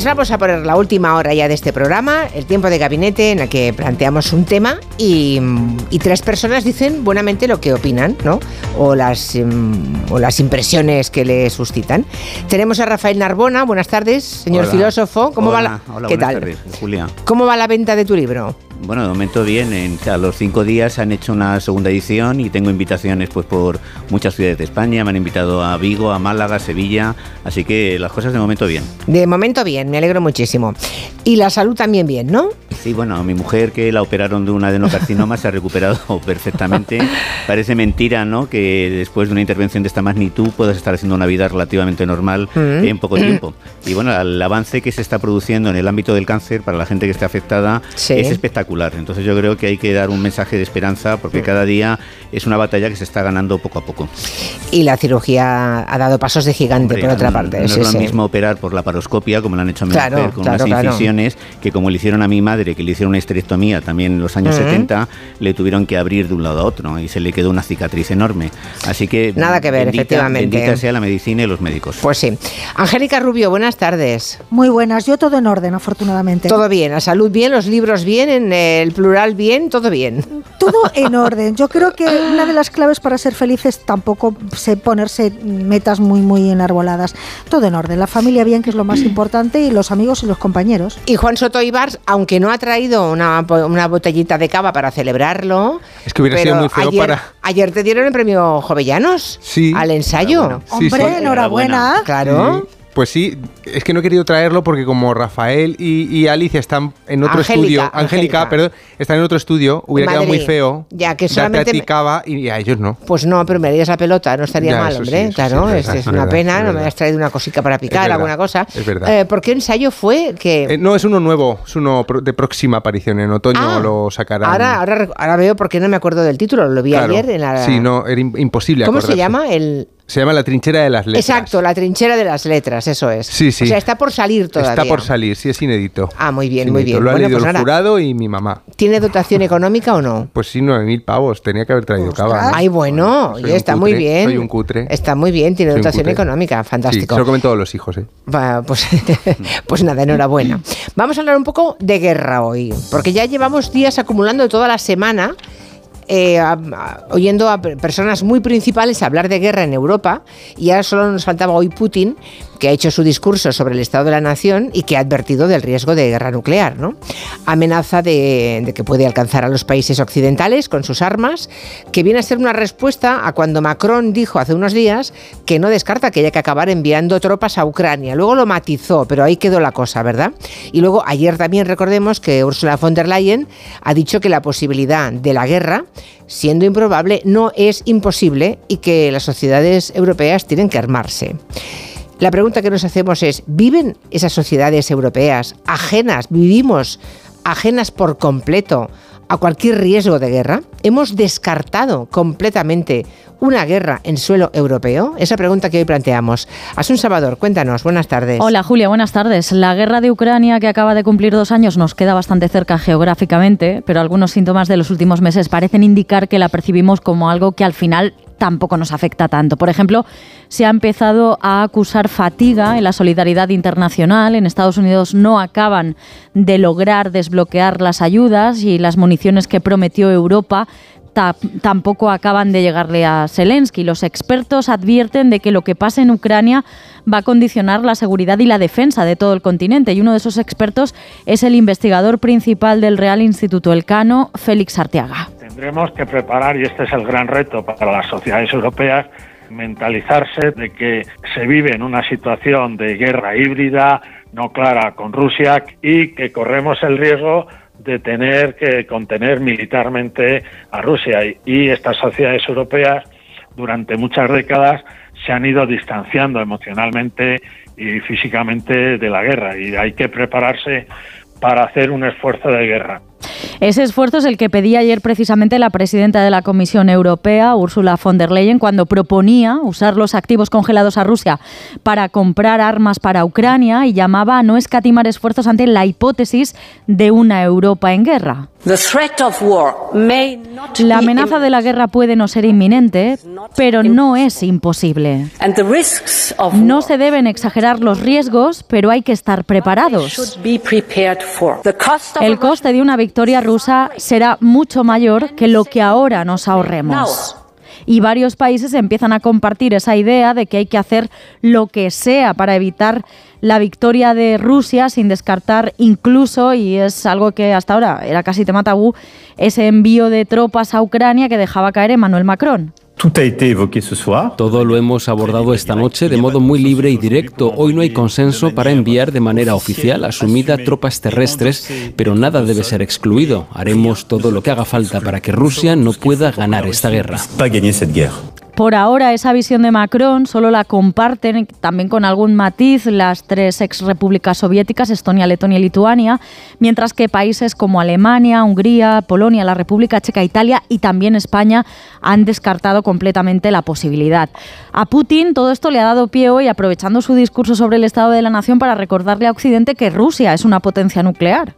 Pues vamos a poner la última hora ya de este programa, el tiempo de gabinete en el que planteamos un tema y, tres personas dicen buenamente lo que opinan, ¿no? O las, em, o las impresiones que le suscitan. Tenemos a Rafael Narbona, buenas tardes, señor filósofo. ¿Cómo va la, ¿qué tal? Julia. ¿Cómo va la venta de tu libro? Bueno, de momento bien. En, a los cinco días han hecho una segunda edición y tengo invitaciones pues por muchas ciudades de España. Me han invitado a Vigo, a Málaga, a Sevilla. Así que las cosas de momento bien. De momento bien, me alegro muchísimo. Y la salud también bien, ¿no? Sí, bueno, mi mujer que la operaron de un adenocarcinoma se ha recuperado perfectamente. Parece mentira, ¿no? Que después de una intervención de esta magnitud puedas estar haciendo una vida relativamente normal mm. en poco tiempo. Y bueno, el avance que se está produciendo en el ámbito del cáncer para la gente que esté afectada es espectacular entonces yo creo que hay que dar un mensaje de esperanza porque cada día es una batalla que se está ganando poco a poco. Y la cirugía ha dado pasos de gigante por otra parte. No, es lo mismo operar por la paroscopia, como lo han hecho a mi mujer, con unas incisiones, que como le hicieron a mi madre, que le hicieron una histerectomía también en los años 70, le tuvieron que abrir de un lado a otro y se le quedó una cicatriz enorme. Así que... Nada que ver, efectivamente. Bendita sea la medicina y los médicos. Pues sí. Angélica Rubio, buenas tardes. Muy buenas. Yo todo en orden, afortunadamente. Todo bien, la salud bien, los libros bien, en el plural bien, todo bien. Todo en orden. Yo creo que una de las claves para ser felices tampoco sé ponerse metas muy, muy enarboladas. Todo en orden. La familia bien, que es lo más importante, y los amigos y los compañeros. Y Juan Soto Ibars, aunque no ha traído una, una botellita de cava para celebrarlo. Es que hubiera sido muy feo ayer, para. Ayer te dieron el premio Jovellanos. Sí. Al ensayo. Hombre, enhorabuena. Claro. Pues sí, es que no he querido traerlo porque como Rafael y, Alicia están en otro estudio, Angélica, perdón, están en otro estudio, hubiera quedado muy feo. Ya que solamente y a ellos no. Pues no, pero me harías la pelota, no estaría mal, hombre. claro, es, una pena, no me has traído una cosita para picar, alguna cosa. Es verdad. Eh, ¿Por qué ensayo fue que eh, no es uno nuevo, es uno de próxima aparición en otoño ah, lo sacarán. Ahora, ahora, ahora veo por qué no me acuerdo del título, lo vi ayer en la Sí, no, era imposible ¿Cómo se llama el se llama La trinchera de las letras. Exacto, La trinchera de las letras, eso es. Sí, sí. O sea, está por salir todavía. Está por salir, sí, es inédito. Ah, muy bien, muy bien. Lo ha leído pues el jurado y mi mamá. ¿Tiene dotación económica o no? Pues sí, nueve mil pavos. Tenía que haber traído cava. Ay, bueno, está muy bien. Soy un cutre. Está muy bien, tiene dotación económica, fantástico. Sí, se lo comen todos los hijos, ¿eh? pues, pues nada, enhorabuena. Vamos a hablar un poco de guerra hoy, porque ya llevamos días acumulando toda la semana eh, oyendo a personas muy principales hablar de guerra en Europa y ya solo nos faltaba hoy Putin, que ha hecho su discurso sobre el Estado de la Nación y que ha advertido del riesgo de guerra nuclear. ¿no? Amenaza de, que puede alcanzar a los países occidentales con sus armas, que viene a ser una respuesta a cuando Macron dijo hace unos días que no descarta que haya que acabar enviando tropas a Ucrania. Luego lo matizó, pero ahí quedó la cosa, ¿verdad? Y luego ayer también recordemos que Ursula von der Leyen ha dicho que la posibilidad de la guerra siendo improbable, no es imposible y que las sociedades europeas tienen que armarse. La pregunta que nos hacemos es, ¿viven esas sociedades europeas ajenas, vivimos ajenas por completo a cualquier riesgo de guerra? ¿Hemos descartado completamente una guerra en suelo europeo? Esa pregunta que hoy planteamos. Asun Salvador, cuéntanos, buenas tardes. Hola Julia, buenas tardes. La guerra de Ucrania, que acaba de cumplir dos años, nos queda bastante cerca geográficamente, pero algunos síntomas de los últimos meses parecen indicar que la percibimos como algo que al final tampoco nos afecta tanto. Por ejemplo, se ha empezado a acusar fatiga en la solidaridad internacional. En Estados Unidos no acaban de lograr desbloquear las ayudas y las municiones que prometió Europa tampoco acaban de llegarle a Zelensky. Los expertos advierten de que lo que pasa en Ucrania va a condicionar la seguridad y la defensa de todo el continente. Y uno de esos expertos es el investigador principal del Real Instituto Elcano, Félix Arteaga. Tendremos que preparar, y este es el gran reto para las sociedades europeas, mentalizarse de que se vive en una situación de guerra híbrida, no clara con Rusia, y que corremos el riesgo de tener que contener militarmente a Rusia. Y estas sociedades europeas durante muchas décadas se han ido distanciando emocionalmente y físicamente de la guerra y hay que prepararse para hacer un esfuerzo de guerra. Ese esfuerzo es el que pedía ayer precisamente la presidenta de la Comisión Europea, Ursula von der Leyen, cuando proponía usar los activos congelados a Rusia para comprar armas para Ucrania y llamaba a no escatimar esfuerzos ante la hipótesis de una Europa en guerra. La amenaza de la guerra puede no ser inminente, pero no es imposible. No se deben exagerar los riesgos, pero hay que estar preparados. El coste de una victoria rusa será mucho mayor que lo que ahora nos ahorremos y varios países empiezan a compartir esa idea de que hay que hacer lo que sea para evitar la victoria de Rusia sin descartar incluso, y es algo que hasta ahora era casi tema tabú, ese envío de tropas a Ucrania que dejaba caer Emmanuel Macron. Todo lo hemos abordado esta noche de modo muy libre y directo. Hoy no hay consenso para enviar de manera oficial asumida tropas terrestres, pero nada debe ser excluido. Haremos todo lo que haga falta para que Rusia no pueda ganar esta guerra. Por ahora esa visión de Macron solo la comparten también con algún matiz las tres ex repúblicas soviéticas, Estonia, Letonia y Lituania, mientras que países como Alemania, Hungría, Polonia, la República Checa, Italia y también España han descartado completamente la posibilidad. A Putin todo esto le ha dado pie hoy, aprovechando su discurso sobre el Estado de la Nación, para recordarle a Occidente que Rusia es una potencia nuclear.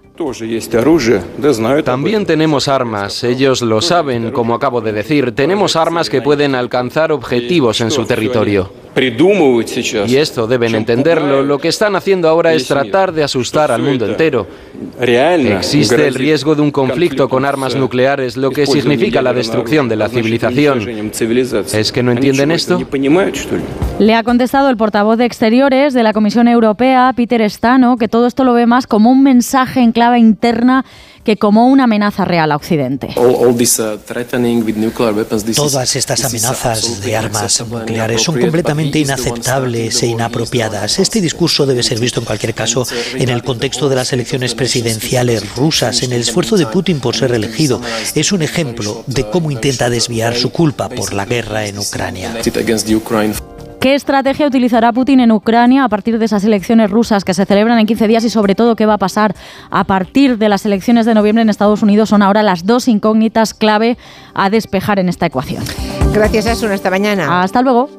También tenemos armas, ellos lo saben, como acabo de decir, tenemos armas que pueden alcanzar objetivos en su territorio. Y esto deben entenderlo. Lo que están haciendo ahora es tratar de asustar al mundo entero. Existe el riesgo de un conflicto con armas nucleares, lo que significa la destrucción de la civilización. ¿Es que no entienden esto? Le ha contestado el portavoz de Exteriores de la Comisión Europea, Peter Stano, que todo esto lo ve más como un mensaje en clave interna que como una amenaza real a Occidente. Uh, Todas estas amenazas de armas nucleares son completamente inaceptables e inapropiadas. Este discurso debe ser visto en cualquier caso en el contexto de las elecciones presidenciales rusas, en el esfuerzo de Putin por ser elegido. Es un ejemplo de cómo intenta desviar su culpa por la guerra en Ucrania. ¿Qué estrategia utilizará Putin en Ucrania a partir de esas elecciones rusas que se celebran en 15 días y sobre todo qué va a pasar a partir de las elecciones de noviembre en Estados Unidos? Son ahora las dos incógnitas clave a despejar en esta ecuación. Gracias, Asun. Hasta mañana. Hasta luego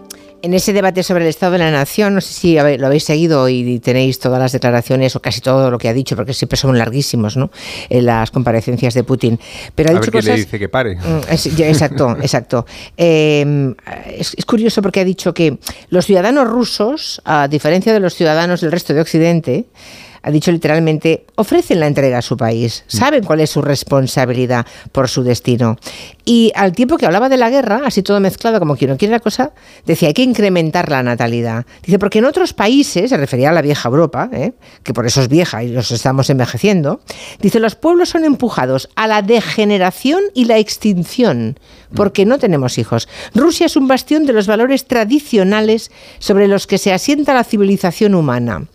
en ese debate sobre el Estado de la Nación, no sé si lo habéis seguido y tenéis todas las declaraciones o casi todo lo que ha dicho, porque siempre son larguísimos, ¿no? En las comparecencias de Putin. Pero ha a dicho ver le dice que pare. Mm, exacto, exacto. Em, es, curioso porque ha dicho que los ciudadanos rusos, a diferencia de los ciudadanos del resto de Occidente, ha dicho literalmente, ofrecen la entrega a su país, mm. saben cuál es su responsabilidad por su destino. Y al tiempo que hablaba de la guerra, así todo mezclado como quien no quiere la cosa, decía, hay que incrementar la natalidad. Dice, porque en otros países, se refería a la vieja Europa, ¿eh? que por eso es vieja y los estamos envejeciendo, dice, los pueblos son empujados a la degeneración y la extinción, porque no tenemos hijos. Rusia es un bastión de los valores tradicionales sobre los que se asienta la civilización humana.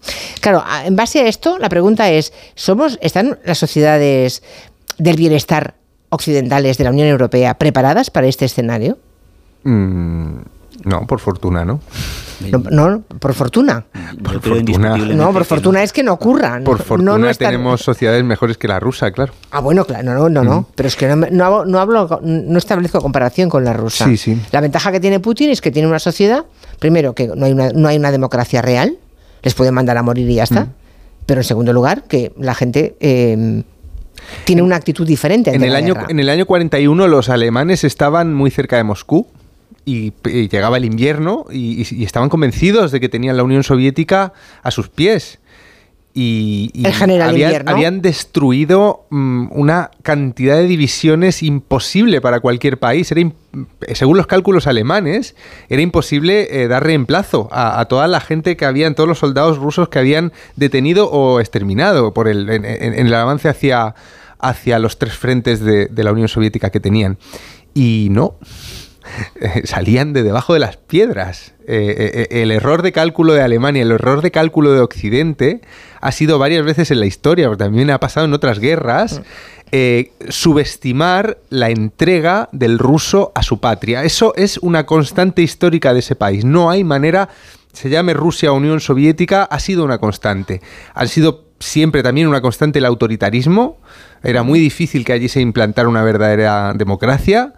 Claro, en base a esto, la pregunta es, ¿somos, ¿están las sociedades del bienestar occidentales de la Unión Europea preparadas para este escenario? Mm, no, por fortuna, ¿no? No, por fortuna. Por fortuna. No, por fortuna es que no ocurran. Por fortuna tenemos sociedades mejores que la rusa, claro. Ah, bueno, claro, no, no, no. Mm. Pero es que no, no, hablo, no establezco comparación con la rusa. Sí, sí. La ventaja que tiene Putin es que tiene una sociedad, primero, que no hay una, no hay una democracia real, les pueden mandar a morir y ya está. Mm. Pero en segundo lugar, que la gente em, tiene una actitud diferente. En el, año, en el año 41 los alemanes estaban muy cerca de Moscú y, llegaba el invierno y, estaban convencidos de que tenían la Unión Soviética a sus pies y, habían, destruido mm, una cantidad de divisiones imposible para cualquier país. Era según los cálculos alemanes, era imposible eh, dar reemplazo a, toda la gente que habían, todos los soldados rusos que habían detenido o exterminado por el, en, el avance hacia, hacia los tres frentes de la Unión Soviética que tenían. Y no, salían de debajo de las piedras. Eh, eh, eh, el error de cálculo de Alemania, el error de cálculo de Occidente ha sido varias veces en la historia, porque también ha pasado en otras guerras, subestimar la entrega del ruso a su patria. Eso es una constante histórica de ese país. No hay manera, se llame Rusia o Unión Soviética, ha sido una constante. Han sido siempre también una constante el autoritarismo. Era muy difícil que allí se implantara una verdadera democracia.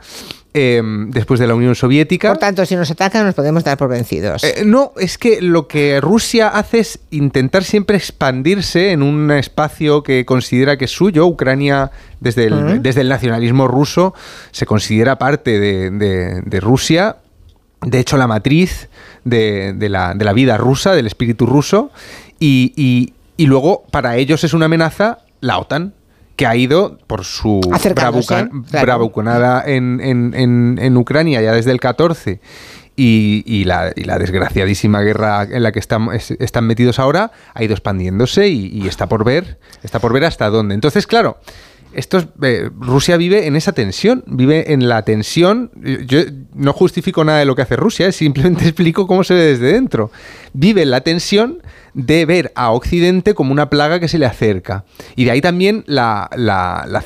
Em, después de la Unión Soviética. Por tanto, si nos atacan, nos podemos dar por vencidos. Eh, no, es que lo que Rusia hace es intentar siempre expandirse en un espacio que considera que es suyo. Ucrania, desde el, desde el nacionalismo ruso, se considera parte de, Rusia. De hecho, la matriz de, la, vida rusa, del espíritu ruso. y luego, para ellos es una amenaza la OTAN que ha ido por su bravuconada en, en, Ucrania ya desde el 14 y, la, desgraciadísima guerra en la que están, están metidos ahora ha ido expandiéndose y, está por ver está por ver hasta dónde. Entonces, claro, esto eh, Rusia vive en esa tensión, vive en la tensión. Yo no justifico nada de lo que hace Rusia, simplemente explico cómo se ve desde dentro. Vive la tensión de ver a Occidente como una plaga que se le acerca. Y de ahí también la,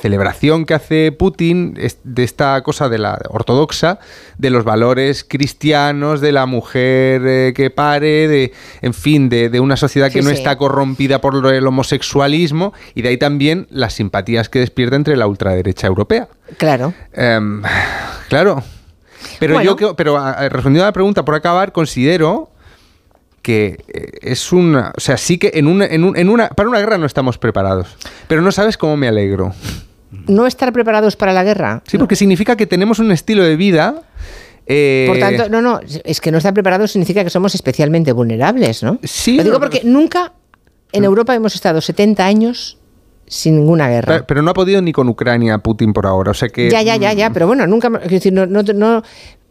celebración que hace Putin de esta cosa de la ortodoxa, de los valores cristianos, de la mujer eh, que pare, de, en fin, de, una sociedad que no está corrompida por el homosexualismo, y de ahí también las simpatías que despierta entre la ultraderecha europea. Claro. Em, claro. Pero yo, pero respondiendo a la pregunta, por acabar, considero que eh, es una, o sea, sí que en una, en, una, para una guerra no estamos preparados, pero no sabes cómo me alegro. ¿No estar preparados para la guerra? Sí, porque significa que tenemos un estilo de vida eh, Por tanto, no, no, es que no estar preparados significa que somos especialmente vulnerables, ¿no? Sí. Lo digo porque nunca en Europa hemos estado 70 años sin ninguna guerra. Pero, no ha podido ni con Ucrania Putin por ahora, o sea que... Ya, ya, ya, ya, pero bueno, nunca... decir, no, no, no,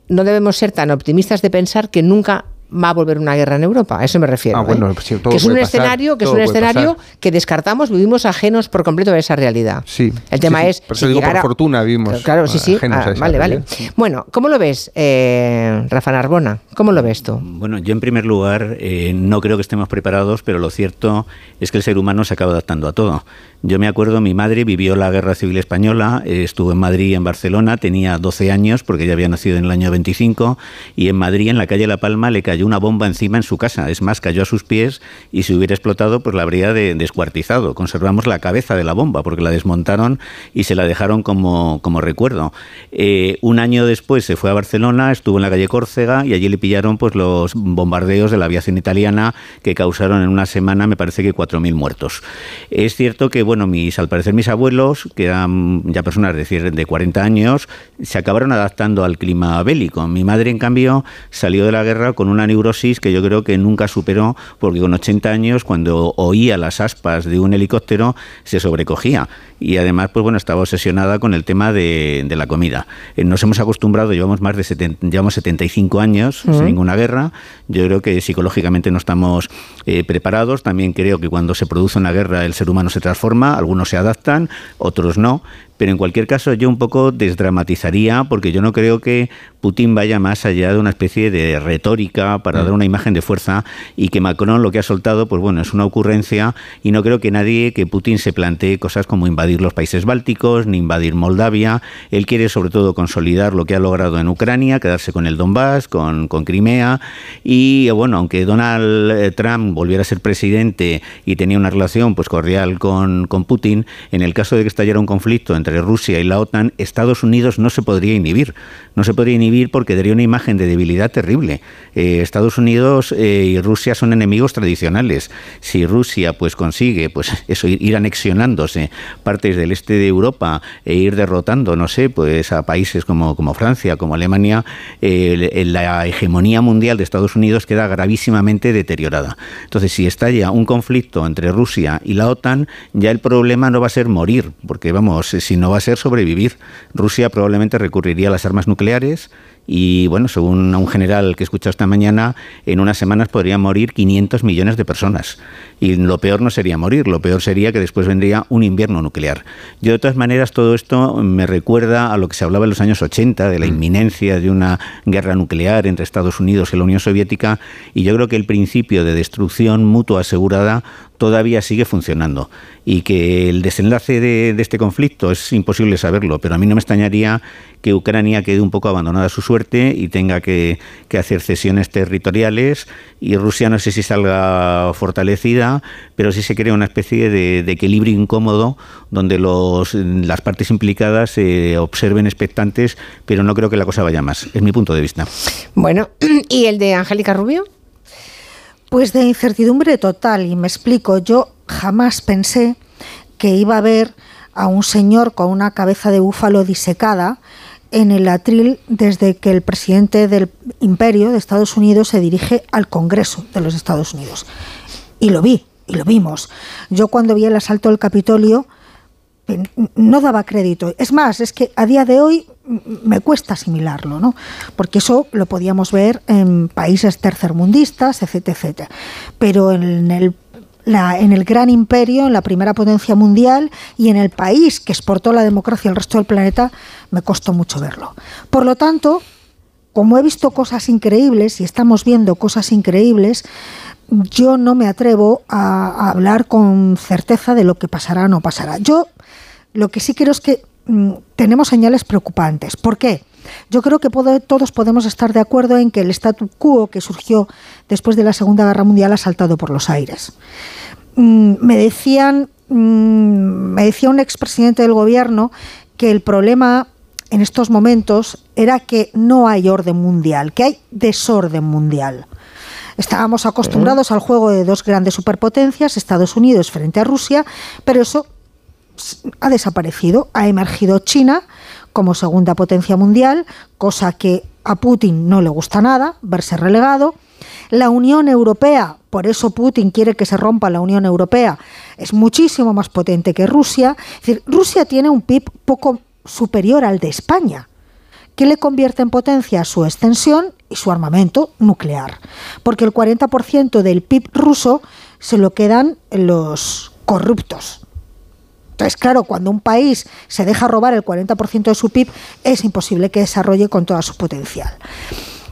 no debemos ser tan optimistas de pensar que nunca va a volver una guerra en Europa. A eso me refiero. Ah, bueno, ¿eh? pues que es un escenario, que es un escenario que descartamos, vivimos ajenos por completo de esa realidad. Sí. El tema es. Por digo, por fortuna vivimos. Claro, sí, sí. Ah, vale, vale. Bueno, ¿cómo lo ves, eh, Rafa Narbona? ¿Cómo lo ves tú? Bueno, yo en primer lugar eh, no creo que estemos preparados, pero lo cierto es que el ser humano se acaba adaptando a todo. Yo me acuerdo, mi madre vivió la Guerra Civil Española, estuvo en Madrid y en Barcelona, tenía 12 años porque ella había nacido en el año 25 y en Madrid, en la calle La Palma, le cayó una bomba encima en su casa. Es más, cayó a sus pies y si hubiera explotado, pues la habría descuartizado. Conservamos la cabeza de la bomba porque la desmontaron y se la dejaron como, recuerdo. Eh, un año después se fue a Barcelona, estuvo en la calle Córcega y allí le pillaron pues los bombardeos de la aviación italiana que causaron en una semana, me parece que 4.000 muertos. Es cierto que, bueno, mis, al parecer mis abuelos, que eran ya personas de, de 40 años, se acabaron adaptando al clima bélico. Mi madre, en cambio, salió de la guerra con una neurosis que yo creo que nunca superó, porque con 80 años, cuando oía las aspas de un helicóptero, se sobrecogía. Y además, pues bueno, estaba obsesionada con el tema de, la comida. Eh, nos hemos acostumbrado, llevamos más de 70, llevamos 75 años sin ninguna guerra. Yo creo que psicológicamente no estamos eh, preparados. También creo que cuando se produce una guerra el ser humano se transforma algunos se adaptan, otros no, pero en cualquier caso yo un poco desdramatizaría porque yo no creo que Putin vaya más allá de una especie de retórica para mm. dar una imagen de fuerza y que Macron lo que ha soltado, pues bueno, es una ocurrencia y no creo que nadie, que Putin se plantee cosas como invadir los países bálticos ni invadir Moldavia. Él quiere sobre todo consolidar lo que ha logrado en Ucrania, quedarse con el Donbass, con, con Crimea y bueno, aunque Donald eh, Trump volviera a ser presidente y tenía una relación pues cordial con, con Putin, en el caso de que estallara un conflicto entre Rusia y la OTAN, Estados Unidos no se podría inhibir. No se podría inhibir porque daría una imagen de debilidad terrible. Eh, Estados Unidos eh, y Rusia son enemigos tradicionales. Si Rusia pues consigue pues eso ir, anexionándose partes del este de Europa e ir derrotando, no sé, pues a países como, como Francia, como Alemania, eh, la hegemonía mundial de Estados Unidos queda gravísimamente deteriorada. Entonces, si estalla un conflicto entre Rusia y la OTAN, ya el problema no va a ser morir, porque vamos, si no va a ser sobrevivir. Rusia probablemente recurriría a las armas nucleares y bueno, según un general que he escuchado esta mañana, en unas semanas podrían morir 500 millones de personas. Y lo peor no sería morir, lo peor sería que después vendría un invierno nuclear. Yo de todas maneras todo esto me recuerda a lo que se hablaba en los años 80 de la mm. inminencia de una guerra nuclear entre Estados Unidos y la Unión Soviética y yo creo que el principio de destrucción mutua asegurada todavía sigue funcionando y que el desenlace de, de este conflicto es imposible saberlo, pero a mí no me extrañaría que Ucrania quede un poco abandonada a su suerte y tenga que, hacer cesiones territoriales y Rusia no sé si salga fortalecida, pero sí se crea una especie de, equilibrio incómodo donde los, las partes implicadas se observen expectantes, pero no creo que la cosa vaya más. Es mi punto de vista. Bueno, ¿y el de Angélica Rubio? Pues de incertidumbre total, y me explico, yo jamás pensé que iba a haber a un señor con una cabeza de búfalo disecada en el atril desde que el presidente del imperio de Estados Unidos se dirige al Congreso de los Estados Unidos. Y lo vi, y lo vimos. Yo cuando vi el asalto del Capitolio no daba crédito. Es más, es que a día de hoy me cuesta asimilarlo, ¿no? Porque eso lo podíamos ver en países tercermundistas, etcétera, etcétera. Pero en el en el gran imperio, en la primera potencia mundial y en el país que exportó la democracia al resto del planeta, me costó mucho verlo. Por lo tanto, como he visto cosas increíbles y estamos viendo cosas increíbles, yo no me atrevo a, hablar con certeza de lo que pasará o no pasará. Yo lo que sí creo es que mm, tenemos señales preocupantes. ¿Por qué? Yo creo que todos podemos estar de acuerdo en que el statu quo que surgió después de la Segunda Guerra Mundial ha saltado por los aires. Mm, me decían, mm, me decía un expresidente del gobierno que el problema en estos momentos era que no hay orden mundial, que hay desorden mundial. Estábamos acostumbrados al juego de dos grandes superpotencias, Estados Unidos frente a Rusia, pero eso ha desaparecido. Ha emergido China como segunda potencia mundial, cosa que a Putin no le gusta nada, verse relegado. La Unión Europea, por eso Putin quiere que se rompa la Unión Europea, es muchísimo más potente que Rusia. Es decir, Rusia tiene un PIB poco superior al de España. que le convierte en potencia? Su extensión y su armamento nuclear. Porque el 40% del PIB ruso se lo quedan los corruptos, entonces, claro, cuando un país se deja robar el 40% de su PIB, es imposible que desarrolle con todo su potencial.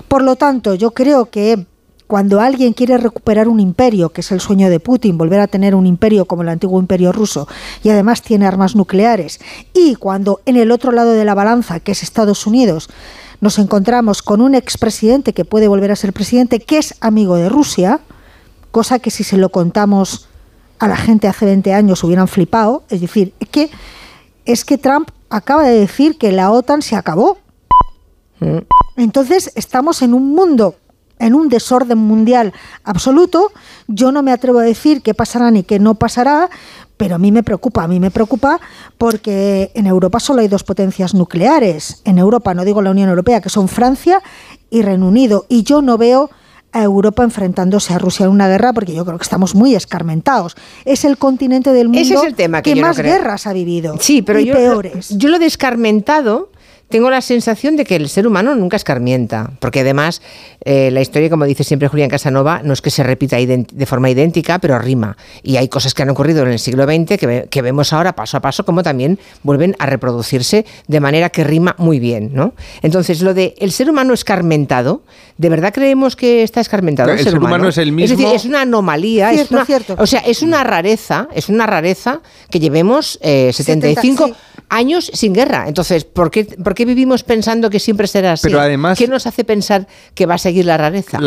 Por lo tanto, yo creo que cuando alguien quiere recuperar un imperio, que es el sueño de Putin, volver a tener un imperio como el antiguo imperio ruso, y además tiene armas nucleares, y cuando en el otro lado de la balanza, que es Estados Unidos, nos encontramos con un expresidente que puede volver a ser presidente, que es amigo de Rusia, cosa que si se lo contamos a la gente hace 20 años hubieran flipado. Es decir, es que, es que Trump acaba de decir que la OTAN se acabó. Mm. Entonces estamos en un mundo, en un desorden mundial absoluto. Yo no me atrevo a decir qué pasará ni qué no pasará, pero a mí me preocupa, a mí me preocupa porque en Europa solo hay dos potencias nucleares. En Europa, no digo la Unión Europea, que son Francia y Reino Unido. Y yo no veo a Europa enfrentándose a Rusia en una guerra, porque yo creo que estamos muy escarmentados. Es el continente del mundo que, más guerras ha vivido. Sí, pero yo, peores. yo lo descarmentado tengo la sensación de que el ser humano nunca escarmienta, porque además eh, la historia, como dice siempre Julián Casanova, no es que se repita de forma idéntica, pero rima. Y hay cosas que han ocurrido en el siglo XX que, vemos ahora paso a paso, como también vuelven a reproducirse de manera que rima muy bien. ¿no? Entonces, lo de el ser humano escarmentado, ¿de verdad creemos que está escarmentado? el, ser, humano? es el mismo. Es decir, es una anomalía, es o sea, es una rareza, es una rareza que llevemos 75 eh, años sin guerra. Entonces, ¿por qué, ¿por qué vivimos pensando que siempre será así? Pero además, ¿Qué nos hace pensar que va a seguir la rareza?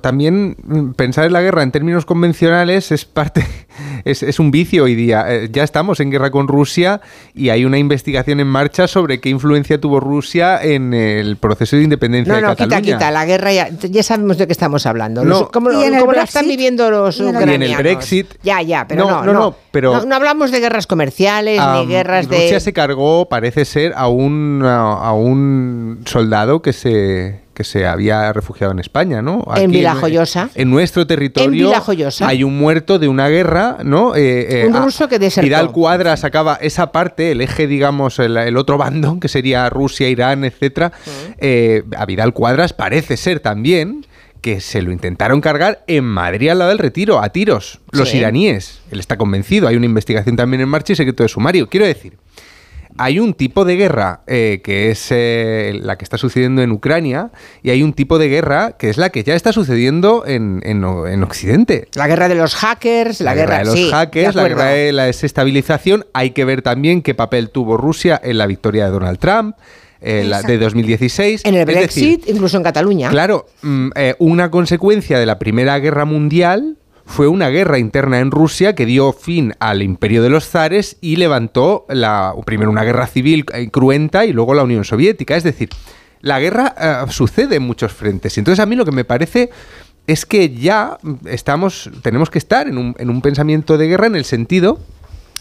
también mm, pensar en la guerra en términos convencionales es parte, es, un vicio hoy día. Eh, ya estamos en guerra con Rusia y hay una investigación en marcha sobre qué influencia tuvo Rusia en el proceso de independencia de Cataluña. No, quita, quita, la guerra ya, ya sabemos de qué estamos hablando. ¿Cómo, la están viviendo los ucranianos? Y en el Brexit. Ya, ya, pero no, no, pero no, hablamos de guerras comerciales ni guerras de... Rusia se cargó, parece ser, a un a, un soldado que se que se había refugiado en España, ¿no? en Vilajoyosa. En, nuestro territorio hay un muerto de una guerra, ¿no? Eh, eh, un ruso que desertó. Vidal Cuadra sacaba esa parte, el eje, digamos, el, otro bando, que sería Rusia, Irán, etcétera. Eh, a Vidal Cuadras parece ser también que se lo intentaron cargar en Madrid al lado del retiro, a tiros, los iraníes. Él está convencido, hay una investigación también en marcha y secreto de sumario. Quiero decir, hay un tipo de guerra eh, que es eh, la que está sucediendo en Ucrania y hay un tipo de guerra que es la que ya está sucediendo en, Occidente. La guerra de los hackers, la, guerra, de los hackers, la guerra de la desestabilización. Hay que ver también qué papel tuvo Rusia en la victoria de Donald Trump. eh, la de 2016. En el decir, Brexit, incluso en Cataluña. Claro, mm, eh, una consecuencia de la Primera Guerra Mundial fue una guerra interna en Rusia que dio fin al imperio de los zares y levantó la, primero una guerra civil eh, cruenta y luego la Unión Soviética. Es decir, la guerra eh, sucede en muchos frentes. Y Entonces a mí lo que me parece es que ya estamos, tenemos que estar en un, en un pensamiento de guerra en el sentido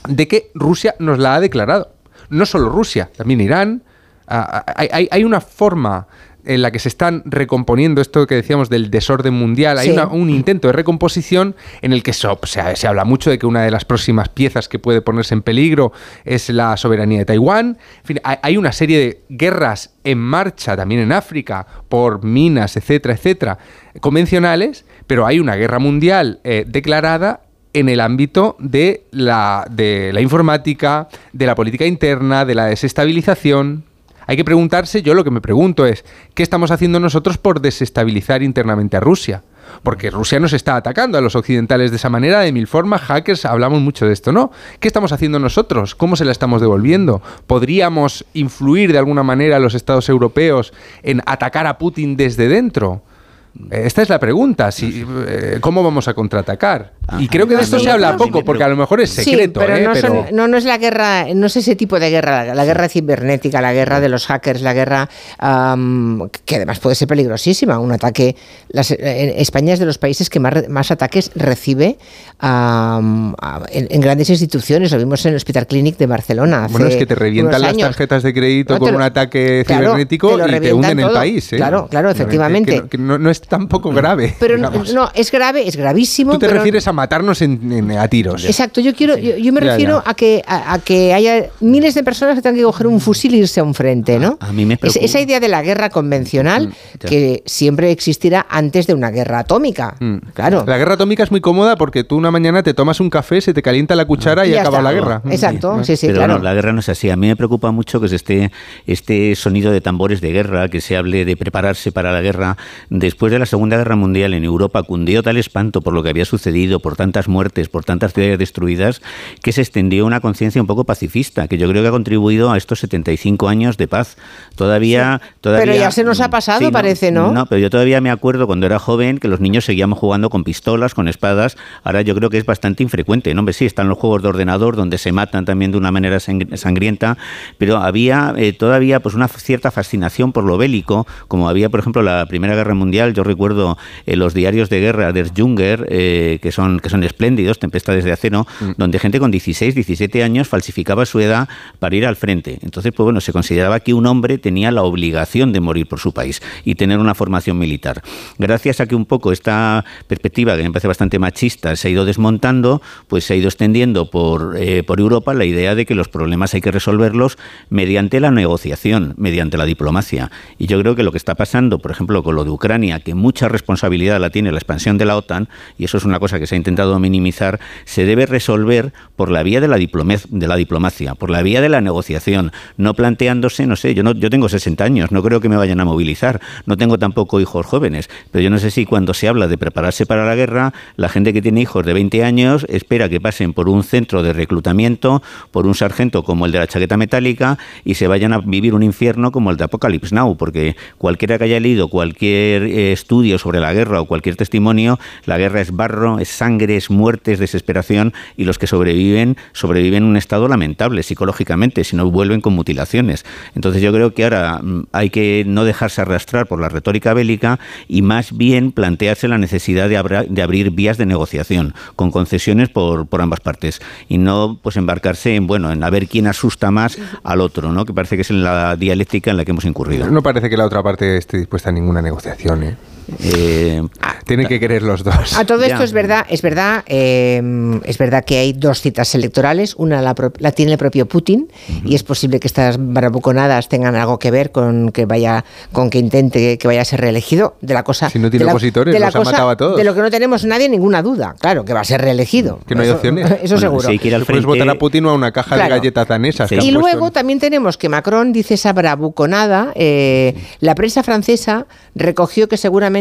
de que Rusia nos la ha declarado. No solo Rusia, también Irán. Ah, ah, hay, una forma en la que se están recomponiendo esto que decíamos del desorden mundial. Hay Sí. una- un intento de recomposición en el que se, se habla mucho de que una de las próximas piezas que puede ponerse en peligro es la soberanía de Taiwán. En fin, hay, hay una serie de guerras en marcha también en África por minas, etcétera, etcétera, convencionales, pero hay una guerra mundial eh, declarada en el ámbito de la, de la informática, de la política interna, de la desestabilización. Hay que preguntarse, yo lo que me pregunto es, ¿qué estamos haciendo nosotros por desestabilizar internamente a Rusia? Porque Rusia nos está atacando a los occidentales de esa manera, de mil formas, hackers, hablamos mucho de esto, ¿no? ¿Qué estamos haciendo nosotros? ¿Cómo se la estamos devolviendo? ¿Podríamos influir de alguna manera a los estados europeos en atacar a Putin desde dentro? Esta es la pregunta, eh, ¿cómo vamos a contraatacar? Y creo que de esto se habla poco, porque a lo mejor es secreto, sí, pero, ¿eh? no, son- Pero- no, no es la guerra, no es ese tipo de guerra, la, la guerra cibernética, la guerra de los hackers, la guerra que además puede ser peligrosísima. Un ataque. las- en- España es de los países que más, re- más ataques recibe en, en grandes instituciones. Lo vimos en el Hospital Clinic de Barcelona. Bueno, hace es que te revientan las años. tarjetas de crédito No, con lo- un ataque claro, cibernético te y te hunden el país. ¿eh? Claro, claro, que efectivamente. no- que no, no es tampoco grave. Pero no, es grave, es gravísimo. Tú te pero- refieres a matarnos en- en- a tiros. Exacto, yo quiero, yo, yo me Ya, refiero ya. a que a, a que haya miles de personas que tengan que coger un fusil e irse a un frente, ¿no? A mí me Es- preocupa. esa idea de la guerra convencional ya. que siempre existirá antes de una guerra atómica. Mm. Claro. La guerra atómica es muy cómoda porque tú una mañana te tomas un café, se te calienta la cuchara y, Y acaba está. la guerra. Exacto, Mm. sí, sí, Pero claro. no, la guerra no es así. A mí me preocupa mucho que se esté este sonido de tambores de guerra, que se hable de prepararse para la guerra. Después de la Segunda Guerra Mundial en Europa cundió tal espanto por lo que había sucedido, por tantas muertes, por tantas ciudades destruidas, que se extendió una conciencia un poco pacifista, que yo creo que ha contribuido a estos 75 años de paz. Todavía, todavía Pero ya se nos ha pasado, Sí, parece, ¿no? No, pero yo todavía me acuerdo cuando era joven que los niños seguíamos jugando con pistolas, con espadas. Ahora yo creo que es bastante infrecuente. No, hombre, sí, están los juegos de ordenador donde se matan también de una manera sang- sangrienta, pero había eh, todavía pues una cierta fascinación por lo bélico, como había, por ejemplo, la Primera Guerra Mundial. Yo recuerdo eh, los diarios de guerra de Junger, eh, que son que son espléndidos, Tempestades de acero, donde gente con 16, 17 años falsificaba su edad para ir al frente. Entonces, pues bueno, se consideraba que un hombre tenía la obligación de morir por su país y tener una formación militar. Gracias a que un poco esta perspectiva, que me parece bastante machista, se ha ido desmontando, pues se ha ido extendiendo por, eh, por Europa la idea de que los problemas hay que resolverlos mediante la negociación, mediante la diplomacia. Y yo creo que lo que está pasando, por ejemplo, con lo de Ucrania, que mucha responsabilidad la tiene la expansión de la OTAN, y eso es una cosa que se ha intentado minimizar, se debe resolver por la vía de la, de la diplomacia, por la vía de la negociación, no planteándose, no sé, yo, no, yo tengo 60 años, no creo que me vayan a movilizar, no tengo tampoco hijos jóvenes, pero yo no sé si cuando se habla de prepararse para la guerra, la gente que tiene hijos de 20 años espera que pasen por un centro de reclutamiento, por un sargento como el de la chaqueta metálica y se vayan a vivir un infierno como el de Apocalypse Now, porque cualquiera que haya leído cualquier eh, estudio sobre la guerra o cualquier testimonio, la guerra es barro, es sangre, es muerte, es desesperación y los que sobreviven sobreviven en un estado lamentable psicológicamente, si no vuelven con mutilaciones. Entonces yo creo que ahora mm, hay que no dejarse arrastrar por la retórica bélica y más bien plantearse la necesidad de, abra- de abrir vías de negociación con concesiones por, por ambas partes y no pues embarcarse en bueno en a ver quién asusta más al otro, ¿no? Que parece que es en la dialéctica en la que hemos incurrido. No parece que la otra parte esté dispuesta a ninguna negociación. ¿eh? Eh, Tienen que querer los dos. A todo Ya. esto es verdad, es verdad, eh, es verdad que hay dos citas electorales. Una la, pro- la tiene el propio Putin y es posible que estas bravuconadas tengan algo que ver con que vaya, con que intente que vaya a ser reelegido. De la cosa. Si no tiene de la- opositores, de la los ha matado a todos. De lo que no tenemos nadie ninguna duda. Claro, que va a ser reelegido. Que no hay Eso- opciones. Eso Bueno, seguro. si al Puedes frente- votar a Putin o a una caja Claro. de galletas danesas. Sí. Y luego en- también tenemos que Macron dice esa bravuconada. eh, la prensa francesa recogió que seguramente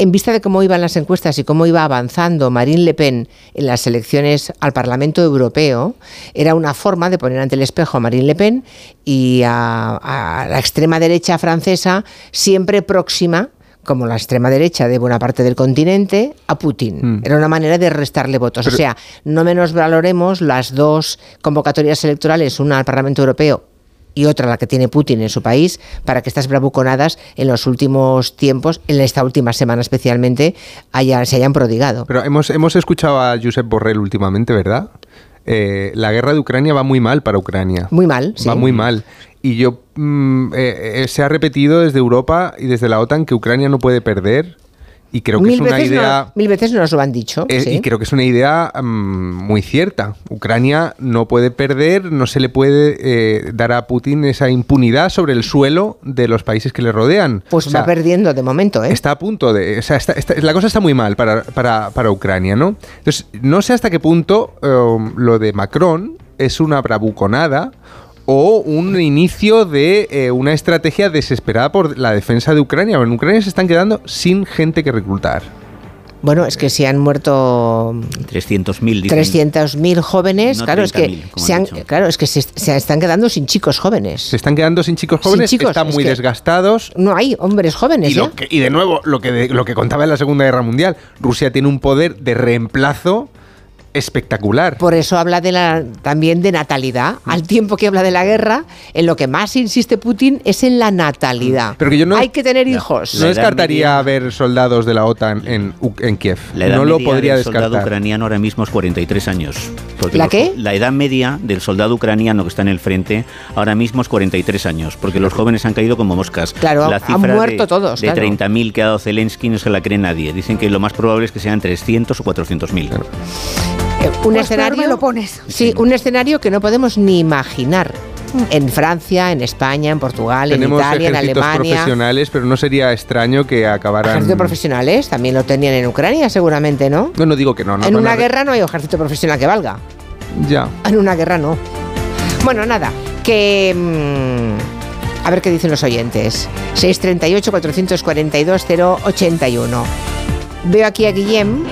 en vista de cómo iban las encuestas y cómo iba avanzando Marine Le Pen en las elecciones al Parlamento Europeo, era una forma de poner ante el espejo a Marine Le Pen y a, la extrema derecha francesa siempre próxima como la extrema derecha de buena parte del continente, a Putin. Mm. Era una manera de restarle votos. o sea, no menos valoremos las dos convocatorias electorales, una al Parlamento Europeo y otra la que tiene Putin en su país, para que estas bravuconadas en los últimos tiempos, en esta última semana especialmente, haya, se hayan prodigado. Pero hemos, hemos escuchado a Josep Borrell últimamente, ¿verdad? Eh, la guerra de Ucrania va muy mal para Ucrania. Muy mal, sí. Va muy mal. Y yo mm, eh, eh, se ha repetido desde Europa y desde la OTAN que Ucrania no puede perder y creo que es una idea. mil veces nos lo han dicho. Y creo que es una idea mm, muy cierta. Ucrania no puede perder, no se le puede eh, dar a Putin esa impunidad sobre el suelo de los países que le rodean. Pues va perdiendo de momento, ¿eh? Está a punto de. O sea, la cosa está muy mal para, para, para, Ucrania, ¿no? Entonces, no sé hasta qué punto um, lo de Macron es una bravuconada o un inicio de eh, una estrategia desesperada por la defensa de Ucrania. En Ucrania se están quedando sin gente que reclutar. Bueno, es que se han muerto 300.000 300.000 jóvenes, claro, es que se han, claro, es que se, están quedando sin chicos jóvenes. Se están quedando sin chicos jóvenes, que están muy desgastados. No hay hombres jóvenes. Y, ¿eh? y de nuevo, lo que, lo que contaba en la Segunda Guerra Mundial, Rusia tiene un poder de reemplazo espectacular. Por eso habla de la, también de natalidad. Mm. Al tiempo que habla de la guerra, en lo que más insiste Putin es en la natalidad. Pero que yo no, Hay que tener hijos. No descartaría ver soldados de la OTAN en, en Kiev. La edad no lo podría del soldado ucraniano ahora mismo es 43 años. ¿La qué? La edad media del soldado ucraniano que está en el frente ahora mismo es 43 años, porque los jóvenes han caído como moscas. Claro, la cifra han muerto todos. De 30.000 que ha dado Zelensky no se la cree nadie. Dicen que lo más probable es que sean 300 o 400.000. Claro. Eh, un pues escenario. lo pones. Sí, un escenario que no podemos ni imaginar mm. en Francia, en España, en Portugal, en Italia, en Alemania. profesionales, pero no sería extraño que acabaran. Ejército profesionales también lo tenían en Ucrania, seguramente, ¿no? No, no digo que no. no en una guerra no hay ejército profesional que valga. Ya. En una guerra no. Bueno, nada, que. Mm, a ver qué dicen los oyentes. 638-442-081. Veo aquí a Guillem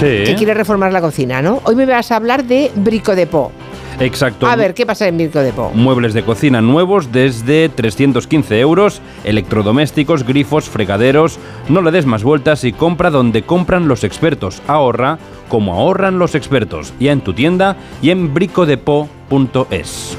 que quiere reformar la cocina, ¿no? Hoy me vas a hablar de Brico de Po. Exacto. A ver, ¿qué pasa en Brico de Po? Muebles de cocina nuevos desde 315 euros, electrodomésticos, grifos, fregaderos. No le des más vueltas y compra donde compran los expertos. Ahorra como ahorran los expertos. Ya en tu tienda y en bricodepo.es.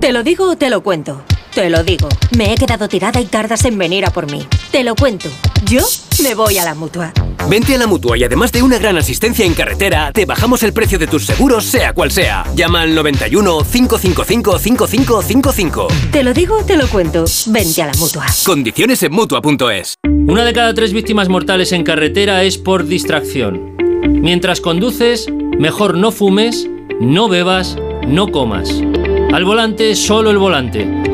¿Te lo digo o te lo cuento? Te lo digo, me he quedado tirada y tardas en venir a por mí. Te lo cuento, yo me voy a la mutua. Vente a la mutua y además de una gran asistencia en carretera, te bajamos el precio de tus seguros, sea cual sea. Llama al 91 555 5555. Te lo digo, te lo cuento. Vente a la mutua. Condiciones en mutua.es. Una de cada tres víctimas mortales en carretera es por distracción. Mientras conduces, mejor no fumes, no bebas, no comas. Al volante, solo el volante.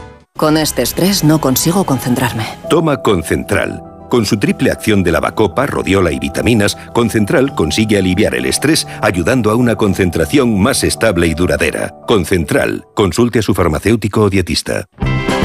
Con este estrés no consigo concentrarme. Toma Concentral. Con su triple acción de lavacopa, rodiola y vitaminas, Concentral consigue aliviar el estrés ayudando a una concentración más estable y duradera. Concentral. Consulte a su farmacéutico o dietista.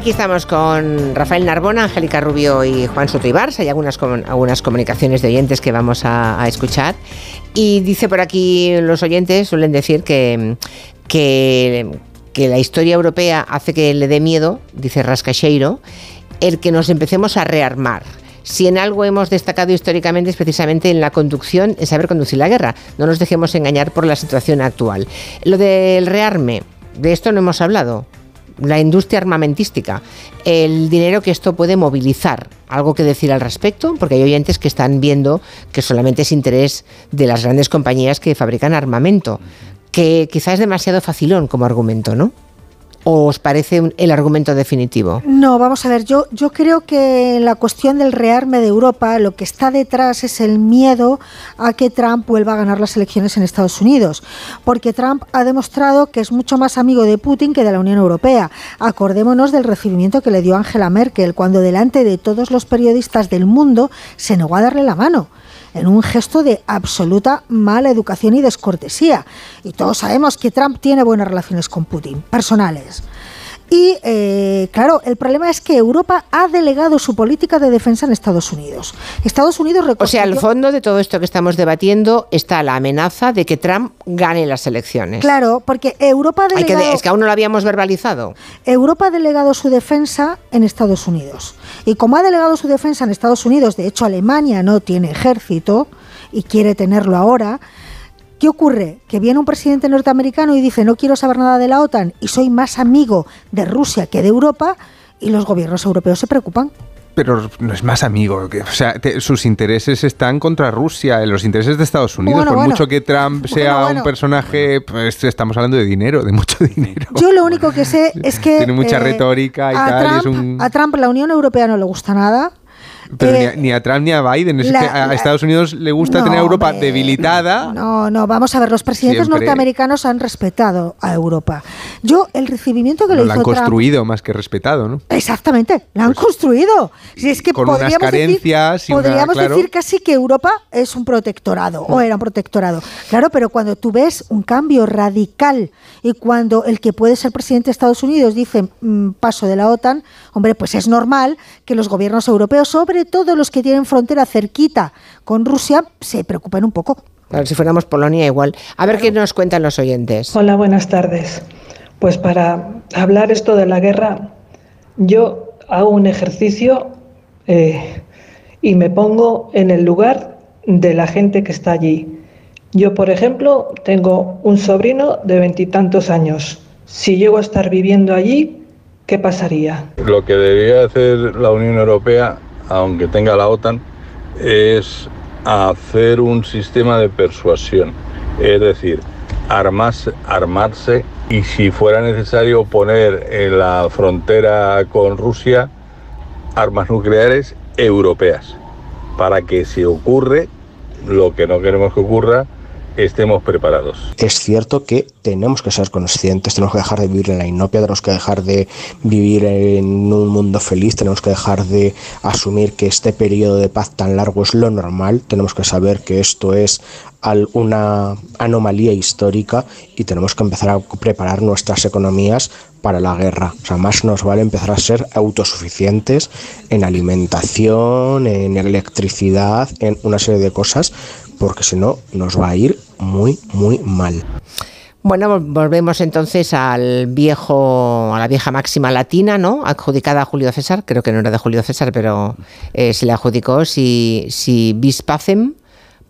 Aquí estamos con Rafael Narbona, Angélica Rubio y Juan Soto Hay algunas, algunas comunicaciones de oyentes que vamos a, escuchar. Y dice por aquí los oyentes, suelen decir que, que, que la historia europea hace que le dé miedo, dice Rascacheiro, el que nos empecemos a rearmar. Si en algo hemos destacado históricamente es precisamente en la conducción, en saber conducir la guerra. No nos dejemos engañar por la situación actual. Lo del rearme, de esto no hemos hablado la industria armamentística, el dinero que esto puede movilizar. ¿Algo que decir al respecto? Porque hay oyentes que están viendo que solamente es interés de las grandes compañías que fabrican armamento, que quizás es demasiado facilón como argumento, ¿no? ¿O os parece el argumento definitivo? No, vamos a ver, yo, yo creo que la cuestión del rearme de Europa, lo que está detrás es el miedo a que Trump vuelva a ganar las elecciones en Estados Unidos, porque Trump ha demostrado que es mucho más amigo de Putin que de la Unión Europea. Acordémonos del recibimiento que le dio Angela Merkel cuando delante de todos los periodistas del mundo se negó a darle la mano en un gesto de absoluta mala educación y descortesía. Y todos sabemos que Trump tiene buenas relaciones con Putin, personales. Y eh, claro, el problema es que Europa ha delegado su política de defensa en Estados Unidos. Estados Unidos O sea, al fondo de todo esto que estamos debatiendo está la amenaza de que Trump gane las elecciones. Claro, porque Europa ha delegado... es que aún no lo habíamos verbalizado. Europa ha delegado su defensa en Estados Unidos. Y como ha delegado su defensa en Estados Unidos, de hecho Alemania no tiene ejército y quiere tenerlo ahora, ¿Qué ocurre? Que viene un presidente norteamericano y dice no quiero saber nada de la OTAN y soy más amigo de Rusia que de Europa y los gobiernos europeos se preocupan. Pero no es más amigo, o sea, sus intereses están contra Rusia, los intereses de Estados Unidos. por mucho que Trump sea un personaje, pues estamos hablando de dinero, de mucho dinero. Yo lo único que sé es que tiene mucha eh, retórica y tal. A Trump la Unión Europea no le gusta nada. Pero eh, ni, a, Trump ni a Biden. Es que a Estados Unidos le gusta tener a Europa debilitada. No, no, vamos a ver, los presidentes norteamericanos han respetado a Europa. Yo, el recibimiento que le hizo La han construido más que respetado, ¿no? Exactamente, la han pues construido. Si es que con podríamos unas carencias decir, podríamos decir casi que Europa es un protectorado, o era un protectorado. Claro, pero cuando tú ves un cambio radical y cuando el que puede ser presidente de Estados Unidos dice mm, paso de la OTAN, hombre, pues es normal que los gobiernos europeos sobre todos los que tienen frontera cerquita con Rusia se preocupen un poco. si fuéramos Polonia igual. A ver qué nos cuentan los oyentes. Hola, buenas tardes. Pues para hablar esto de la guerra, yo hago un ejercicio eh, y me pongo en el lugar de la gente que está allí. Yo, por ejemplo, tengo un sobrino de veintitantos años. Si llego a estar viviendo allí, ¿qué pasaría? Lo que debería hacer la Unión Europea aunque tenga la OTAN, es hacer un sistema de persuasión, es decir, armarse, armarse y si fuera necesario poner en la frontera con Rusia armas nucleares europeas, para que si ocurre lo que no queremos que ocurra, estemos preparados. Es cierto que tenemos que ser conscientes, tenemos que dejar de vivir en la inopia, tenemos que dejar de vivir en un mundo feliz, tenemos que dejar de asumir que este periodo de paz tan largo es lo normal, tenemos que saber que esto es una anomalía histórica y tenemos que empezar a preparar nuestras economías para la guerra. O sea, más nos vale empezar a ser autosuficientes en alimentación, en electricidad, en una serie de cosas, porque si no nos va a ir muy, muy mal. Bueno, volvemos entonces al viejo, a la vieja máxima latina, ¿no? Adjudicada a Julio César, creo que no era de Julio César, pero eh, se le adjudicó si, si vis pacem,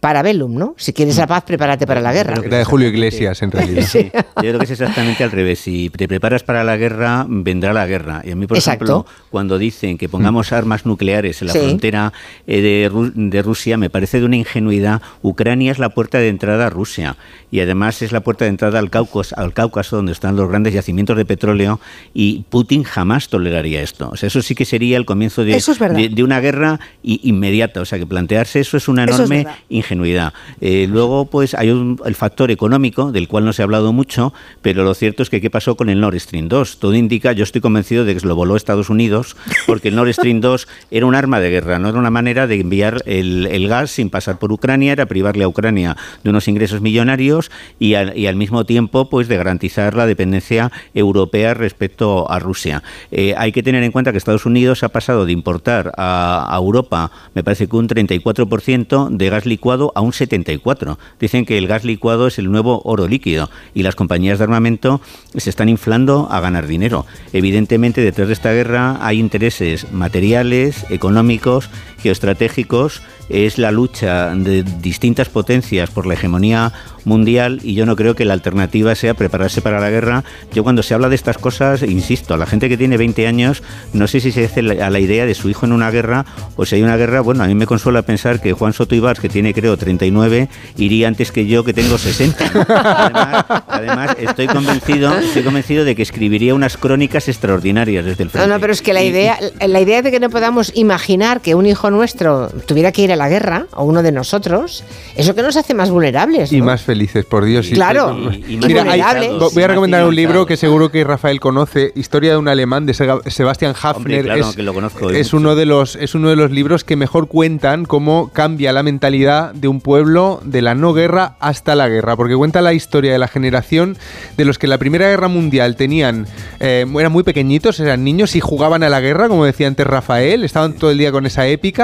para Bellum, ¿no? Si quieres la paz, prepárate para la guerra. Era de Julio Iglesias, en realidad. Sí. Yo creo que es exactamente al revés. Si te preparas para la guerra, vendrá la guerra. Y a mí, por Exacto. ejemplo, cuando dicen que pongamos armas nucleares en la Sí. frontera eh, de, Ru- de Rusia, me parece de una ingenuidad. Ucrania es la puerta de entrada a Rusia y además es la puerta de entrada al Cáucaso, al Cáucaso donde están los grandes yacimientos de petróleo y Putin jamás toleraría esto. O sea, eso sí que sería el comienzo de, Eso es verdad. de- de una guerra inmediata. O sea, que plantearse eso es una Eso es enorme verdad. Ingenuidad. Eh, luego, pues hay un- el factor económico, del cual no se ha hablado mucho, pero lo cierto es que ¿qué pasó con el Nord Stream 2? Todo indica, yo estoy convencido de que lo voló Estados Unidos, porque el Nord Stream 2 era un arma de guerra, no era una manera de enviar el, gas sin pasar por Ucrania, era privarle a Ucrania de unos ingresos millonarios y al, mismo tiempo, pues de garantizar la dependencia europea respecto a Rusia. Eh, hay que tener en cuenta que Estados Unidos ha pasado de importar a Europa, me parece que un 34% de gas licuado a un 74%. Dicen que el gas licuado es el nuevo oro líquido y las compañías de armamento se están inflando a ganar dinero. Evidentemente, detrás de esta guerra hay intereses materiales, económicos, geoestratégicos. Es la lucha de distintas potencias por la hegemonía mundial y yo no creo que la alternativa sea prepararse para la guerra. Yo cuando se habla de estas cosas, insisto, la gente que tiene 20 años, no sé si se hace a la idea de su hijo en una guerra o si hay una guerra, bueno, a mí me consuela pensar que Juan Soto Ibars, que tiene creo 39, iría antes que yo que tengo 60. ¿no? Además, además, estoy convencido, estoy convencido de que escribiría unas crónicas extraordinarias desde el No, frente. no, pero es que la idea, la idea de que no podamos imaginar que un hijo nuestro tuviera que ir a la guerra, o uno de nosotros, eso que nos hace más vulnerables. Y ¿no? más felices, por Dios. y- Claro, y- y Mira, hay- vulnerables. voy a recomendar un libro que seguro que Rafael conoce, Historia de un alemán de Sebastian Hafner. Hombre, claro, es, que lo conozco, es mucho. uno de los es uno de los libros que mejor cuentan cómo cambia la mentalidad de un pueblo de la no guerra hasta la guerra, porque cuenta la historia de la generación de los que en la Primera Guerra Mundial tenían eh, eran muy pequeñitos, eran niños y jugaban a la guerra, como decía antes Rafael, estaban todo el día con esa épica.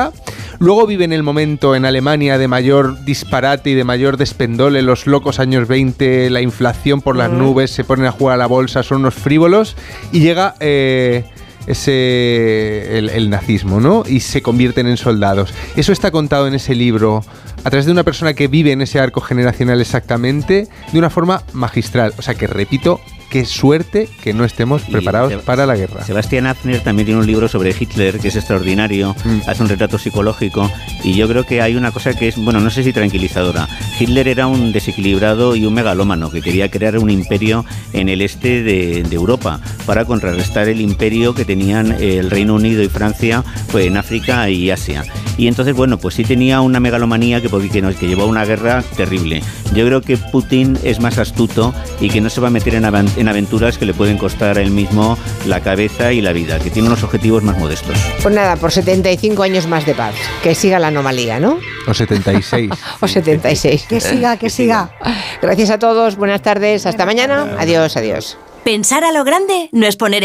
Luego viven el momento en Alemania de mayor disparate y de mayor despendole, los locos años 20, la inflación por las nubes, se ponen a jugar a la bolsa, son unos frívolos y llega eh, ese el, el nazismo, ¿no? Y se convierten en soldados. Eso está contado en ese libro a través de una persona que vive en ese arco generacional exactamente de una forma magistral. O sea que repito, qué suerte que no estemos preparados Seb- para la guerra. Sebastián Hafner también tiene un libro sobre Hitler que es extraordinario, Mm. hace un retrato psicológico y yo creo que hay una cosa que es, bueno, no sé si tranquilizadora. Hitler era un desequilibrado y un megalómano que quería crear un imperio en el este de, de Europa para contrarrestar el imperio que tenían eh, el Reino Unido y Francia pues, en África y Asia. Y entonces, bueno, pues sí tenía una megalomanía que, que, nos- que llevó a una guerra terrible. Yo creo que Putin es más astuto y que no se va a meter en, avan- en aventuras que le pueden costar a él mismo la cabeza y la vida, que tiene unos objetivos más modestos. Pues nada, por 75 años más de paz. Que siga la anomalía, ¿no? O 76. O 76. Que siga, que siga. Gracias a todos, buenas tardes, hasta mañana. Adiós, adiós. Pensar a lo grande no es poner el